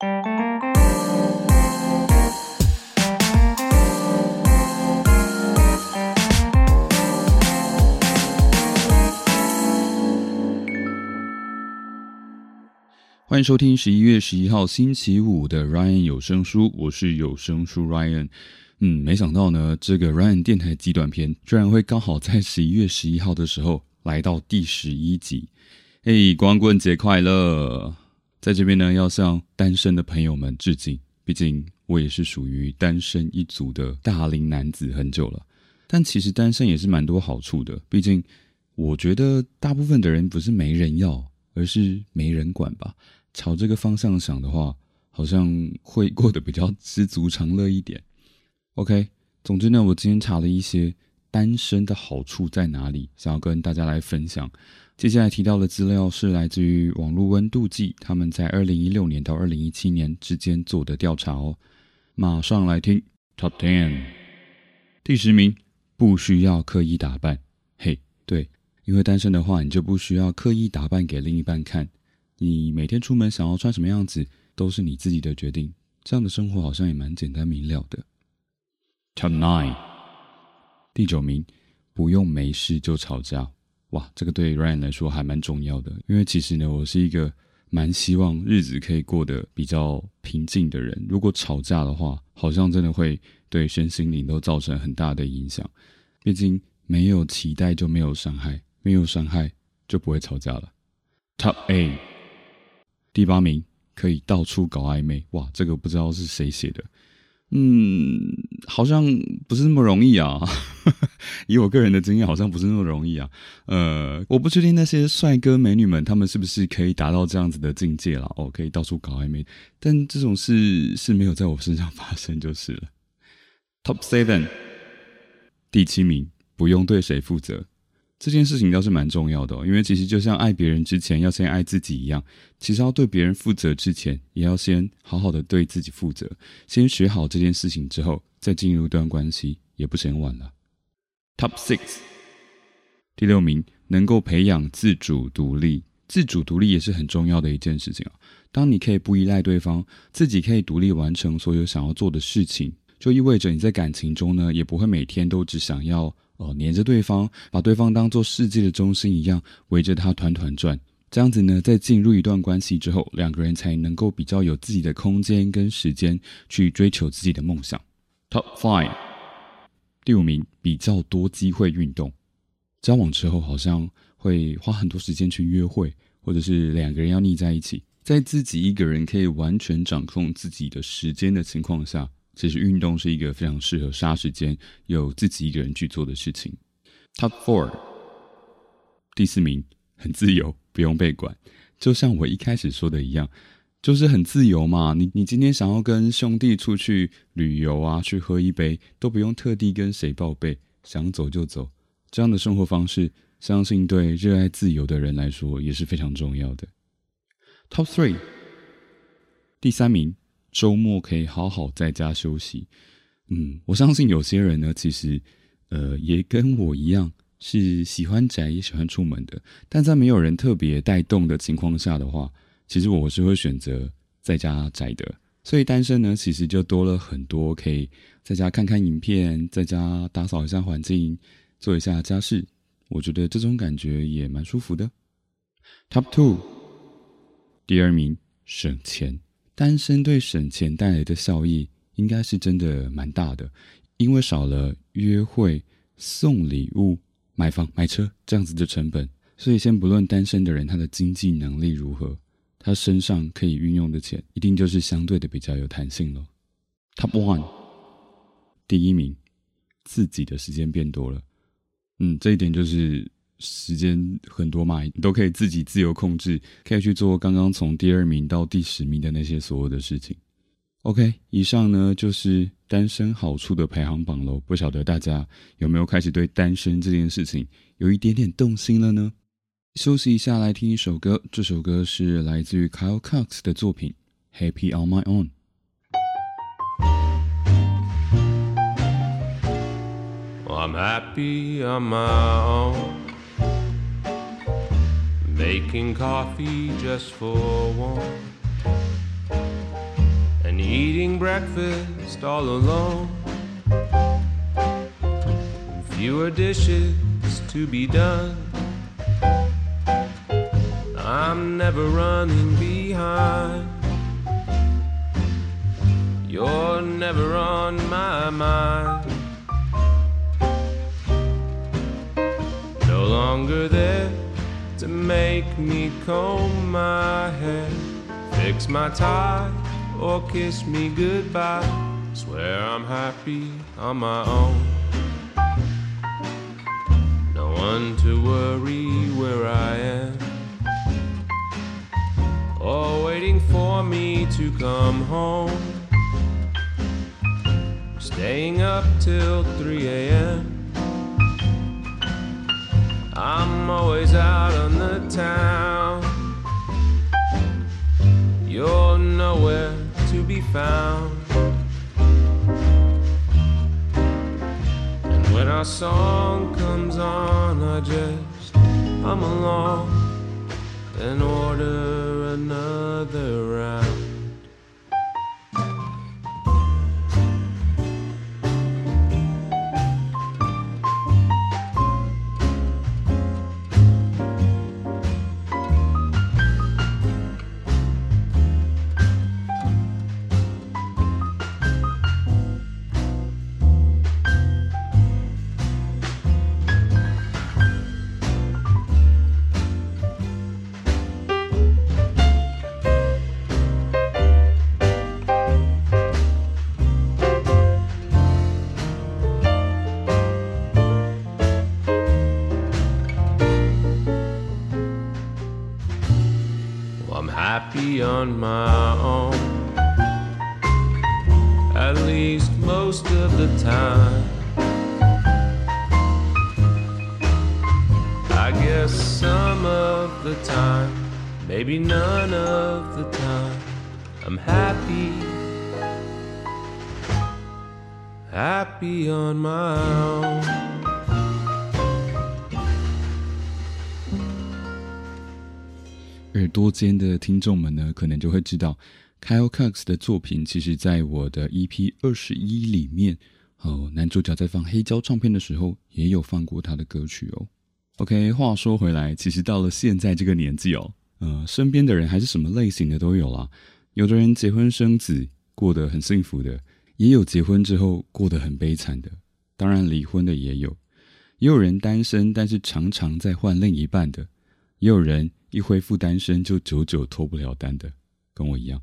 欢迎收听十一月十一号星期五的 Ryan 有声书，我是有声书 Ryan。嗯，没想到呢，这个 Ryan 电台极短片居然会刚好在十一月十一号的时候来到第十一集。嘿，光棍节快乐！在这边呢，要向单身的朋友们致敬，毕竟我也是属于单身一族的大龄男子很久了。但其实单身也是蛮多好处的，毕竟我觉得大部分的人不是没人要，而是没人管吧。朝这个方向想的话，好像会过得比较知足常乐一点。OK，总之呢，我今天查了一些单身的好处在哪里，想要跟大家来分享。接下来提到的资料是来自于网络温度计，他们在二零一六年到二零一七年之间做的调查哦。马上来听 Top Ten，第十名，不需要刻意打扮。嘿，对，因为单身的话，你就不需要刻意打扮给另一半看。你每天出门想要穿什么样子，都是你自己的决定。这样的生活好像也蛮简单明了的。Top nine，第九名，不用没事就吵架。哇，这个对 Ryan 来说还蛮重要的，因为其实呢，我是一个蛮希望日子可以过得比较平静的人。如果吵架的话，好像真的会对身心灵都造成很大的影响。毕竟没有期待就没有伤害，没有伤害就不会吵架了。Top eight。第八名可以到处搞暧昧，哇，这个不知道是谁写的，嗯，好像不是那么容易啊。以我个人的经验，好像不是那么容易啊。呃，我不确定那些帅哥美女们他们是不是可以达到这样子的境界了，哦，可以到处搞暧昧，但这种事是没有在我身上发生就是了。Top seven，第七名不用对谁负责。这件事情倒是蛮重要的，因为其实就像爱别人之前要先爱自己一样，其实要对别人负责之前，也要先好好的对自己负责。先学好这件事情之后，再进入一段关系也不是很晚了。Top six，第六名，能够培养自主独立。自主独立也是很重要的一件事情啊。当你可以不依赖对方，自己可以独立完成所有想要做的事情，就意味着你在感情中呢，也不会每天都只想要。哦，黏着对方，把对方当做世界的中心一样围着他团团转，这样子呢，在进入一段关系之后，两个人才能够比较有自己的空间跟时间去追求自己的梦想。Top five，第五名，比较多机会运动。交往之后好像会花很多时间去约会，或者是两个人要腻在一起，在自己一个人可以完全掌控自己的时间的情况下。其实运动是一个非常适合杀时间、有自己一个人去做的事情。Top four，第四名，很自由，不用被管。就像我一开始说的一样，就是很自由嘛。你你今天想要跟兄弟出去旅游啊，去喝一杯，都不用特地跟谁报备，想走就走。这样的生活方式，相信对热爱自由的人来说也是非常重要的。Top three，第三名。周末可以好好在家休息，嗯，我相信有些人呢，其实，呃，也跟我一样是喜欢宅也喜欢出门的，但在没有人特别带动的情况下的话，其实我是会选择在家宅的。所以单身呢，其实就多了很多可以在家看看影片，在家打扫一下环境，做一下家事，我觉得这种感觉也蛮舒服的。Top two，第二名省钱。单身对省钱带来的效益，应该是真的蛮大的，因为少了约会、送礼物、买房、买车这样子的成本，所以先不论单身的人他的经济能力如何，他身上可以运用的钱，一定就是相对的比较有弹性了。Top one，第一名，自己的时间变多了，嗯，这一点就是。时间很多嘛，你都可以自己自由控制，可以去做刚刚从第二名到第十名的那些所有的事情。OK，以上呢就是单身好处的排行榜喽。不晓得大家有没有开始对单身这件事情有一点点动心了呢？休息一下，来听一首歌。这首歌是来自于 Kyle Cox 的作品《Happy on My Own》。I'm happy on my own. Making coffee just for one. And eating breakfast all alone. Fewer dishes to be done. I'm never running behind. You're never on my mind. No longer there make me comb my hair, fix my tie, or kiss me goodbye. Swear I'm happy on my own. No one to worry where I am, or waiting for me to come home. Staying up till 3 a.m. I'm always out the town. You're nowhere to be found. And when our song comes on, I just hum along and order another round. I'm happy on my own. At least most of the time. I guess some of the time, maybe none of the time. I'm happy. Happy on my own. 耳朵尖的听众们呢，可能就会知道，Kyle Cox 的作品，其实在我的 EP 二十一里面，哦，男主角在放黑胶唱片的时候，也有放过他的歌曲哦。OK，话说回来，其实到了现在这个年纪哦，呃，身边的人还是什么类型的都有啦。有的人结婚生子，过得很幸福的；也有结婚之后过得很悲惨的，当然离婚的也有。也有人单身，但是常常在换另一半的；也有人。一恢复单身就久久脱不了单的，跟我一样。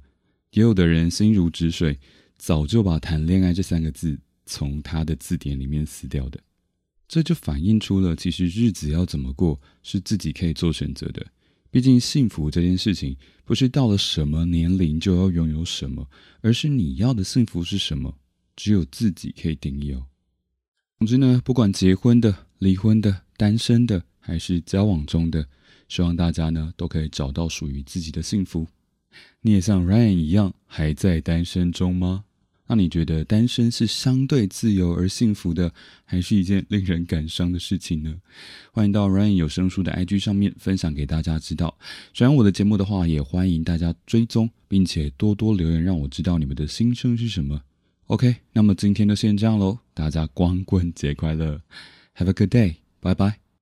也有的人心如止水，早就把谈恋爱这三个字从他的字典里面撕掉的。这就反映出了，其实日子要怎么过是自己可以做选择的。毕竟幸福这件事情，不是到了什么年龄就要拥有什么，而是你要的幸福是什么，只有自己可以定义哦。总之呢，不管结婚的、离婚的、单身的，还是交往中的。希望大家呢都可以找到属于自己的幸福。你也像 Ryan 一样还在单身中吗？那你觉得单身是相对自由而幸福的，还是一件令人感伤的事情呢？欢迎到 Ryan 有声书的 IG 上面分享给大家知道。喜欢我的节目的话，也欢迎大家追踪，并且多多留言，让我知道你们的心声是什么。OK，那么今天就先这样喽，大家光棍节快乐，Have a good day，拜拜。